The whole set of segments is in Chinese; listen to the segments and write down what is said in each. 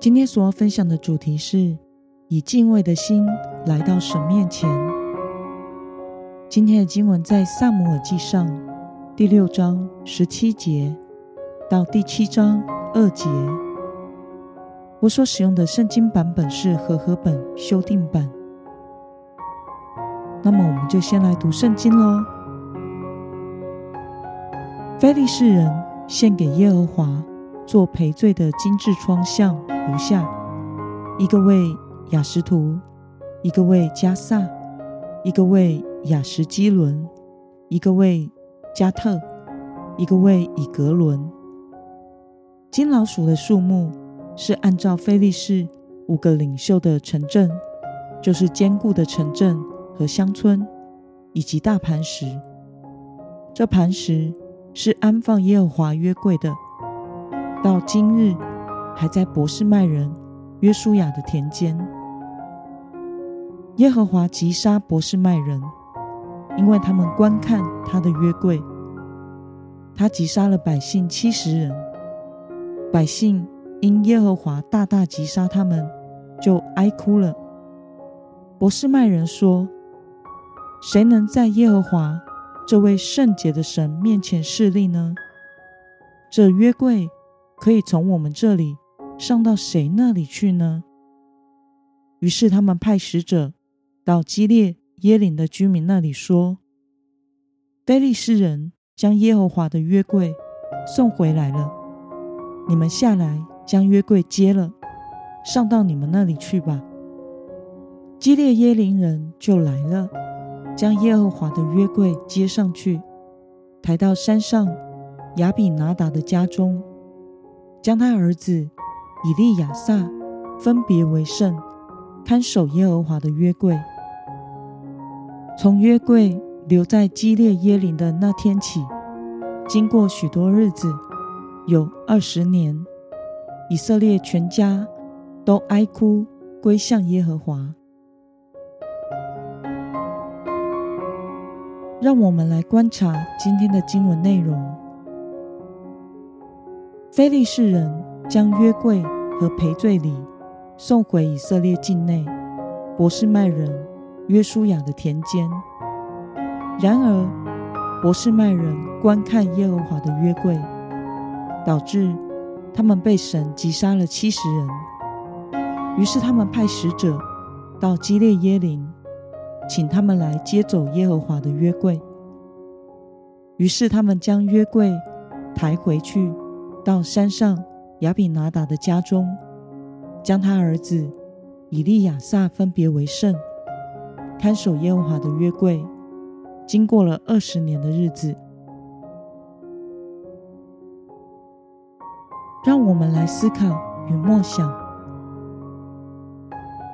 今天所要分享的主题是以敬畏的心来到神面前。今天的经文在萨姆尔记上第六章十七节到第七章二节。我所使用的圣经版本是和合本修订版。那么，我们就先来读圣经喽。非利士人献给耶和华做赔罪的金质窗像如下：一个为雅什图，一个为加萨，一个为雅什基伦，一个为加特，一个为以格伦。金老鼠的数目是按照菲利士五个领袖的城镇，就是坚固的城镇和乡村，以及大磐石。这磐石。是安放耶和华约柜的，到今日还在博士麦人约书亚的田间。耶和华击杀博士麦人，因为他们观看他的约柜。他击杀了百姓七十人，百姓因耶和华大大击杀他们，就哀哭了。博士麦人说：“谁能在耶和华？”这位圣洁的神面前势力呢？这约柜可以从我们这里上到谁那里去呢？于是他们派使者到基列耶林的居民那里说：“非利士人将耶和华的约柜送回来了，你们下来将约柜接了，上到你们那里去吧。”基列耶林人就来了。将耶和华的约柜接上去，抬到山上亚比拿达的家中，将他儿子以利亚撒分别为圣，看守耶和华的约柜。从约柜留在基列耶林的那天起，经过许多日子，有二十年，以色列全家都哀哭归向耶和华。让我们来观察今天的经文内容。非利士人将约柜和赔罪礼送回以色列境内博士麦人约书亚的田间。然而，博士麦人观看耶和华的约柜，导致他们被神击杀了七十人。于是，他们派使者到基列耶林。请他们来接走耶和华的约柜。于是他们将约柜抬回去，到山上亚比拿达的家中，将他儿子以利亚撒分别为圣，看守耶和华的约柜。经过了二十年的日子，让我们来思考与默想：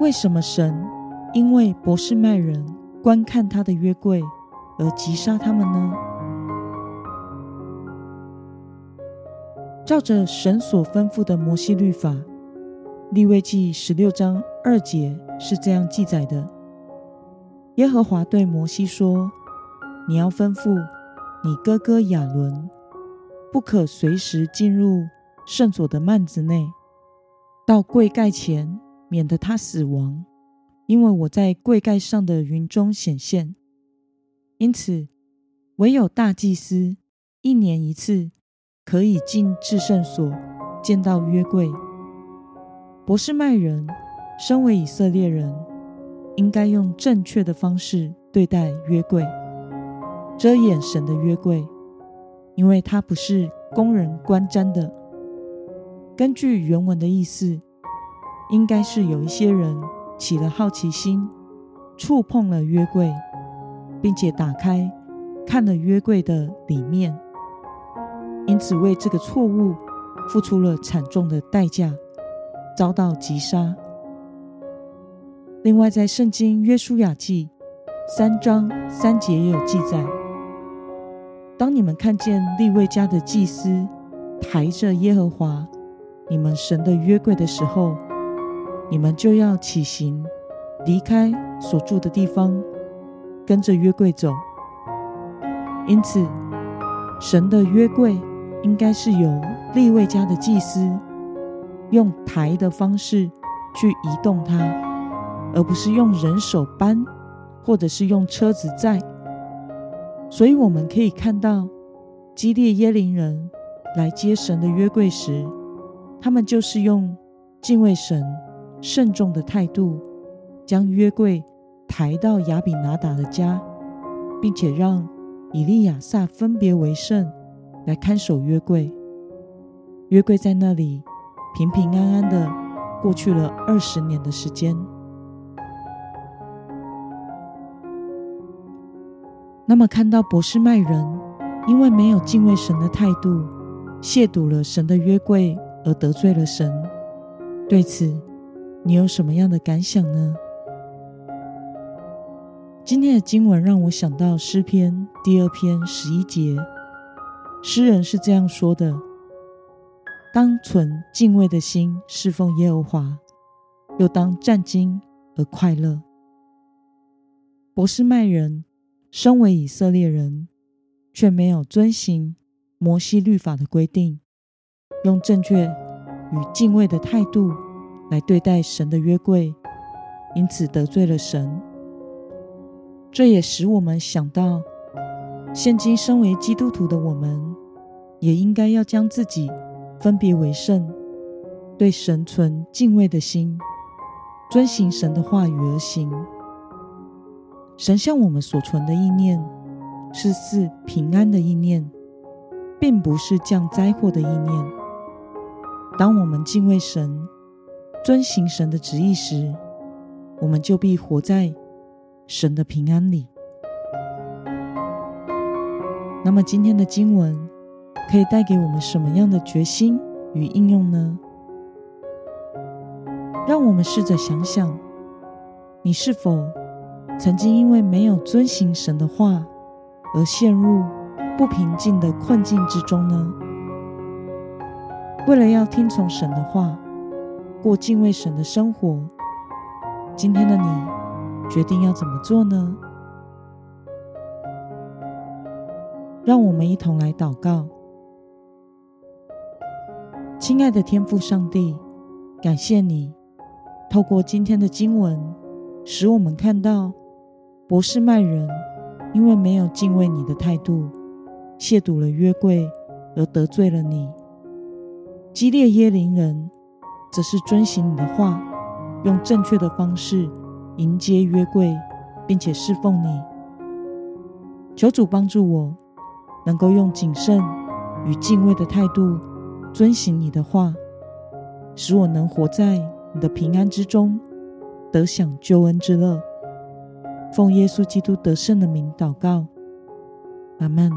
为什么神？因为博士麦人观看他的约柜而击杀他们呢？照着神所吩咐的摩西律法，利未记十六章二节是这样记载的：耶和华对摩西说：“你要吩咐你哥哥亚伦，不可随时进入圣所的幔子内，到柜盖前，免得他死亡。”因为我在柜盖上的云中显现，因此唯有大祭司一年一次可以进至圣所见到约柜。博士麦人身为以色列人，应该用正确的方式对待约柜，遮掩神的约柜，因为它不是供人观瞻的。根据原文的意思，应该是有一些人。起了好奇心，触碰了约柜，并且打开看了约柜的里面，因此为这个错误付出了惨重的代价遭到击杀。另外，在圣经约书亚记三章三节也有记载：当你们看见利未家的祭司抬着耶和华你们神的约柜的时候，你们就要起行，离开所住的地方，跟着约柜走。因此，神的约柜应该是由利未家的祭司用抬的方式去移动它。而不是用人手搬，或者是用车子载。所以我们可以看到，基列耶林人来接神的约柜时，他们就是用敬畏神、慎重的态度，将约柜抬到亚比拿达的家，并且让以利亚撒分别为圣来看守约柜。约柜在那里平平安安的过去了二十年的时间。那么，看到博士麦人因为没有敬畏神的态度，亵渎了神的约柜而得罪了神，对此你有什么样的感想呢？今天的经文让我想到诗篇第二篇十一节，诗人是这样说的：“当存敬畏的心侍奉耶和华，又当战惊而快乐。”博士麦人。身为以色列人，却没有遵行摩西律法的规定，用正确与敬畏的态度来对待神的约柜，因此得罪了神。这也使我们想到，现今身为基督徒的我们，也应该要将自己分别为圣，对神存敬畏的心，遵行神的话语而行。神向我们所存的意念是赐平安的意念，并不是降灾祸的意念。当我们敬畏神、遵行神的旨意时，我们就必活在神的平安里。那么，今天的经文可以带给我们什么样的决心与应用呢？让我们试着想想，你是否？曾经因为没有遵行神的话而陷入不平静的困境之中呢？为了要听从神的话，过敬畏神的生活，今天的你决定要怎么做呢？让我们一同来祷告。亲爱的天父上帝，感谢你透过今天的经文，使我们看到。博士麦人因为没有敬畏你的态度，亵渎了约柜而得罪了你；基列耶林人则是遵行你的话，用正确的方式迎接约柜，并且侍奉你。求主帮助我，能够用谨慎与敬畏的态度遵行你的话，使我能活在你的平安之中，得享救恩之乐。奉耶稣基督得胜的名祷告，阿门。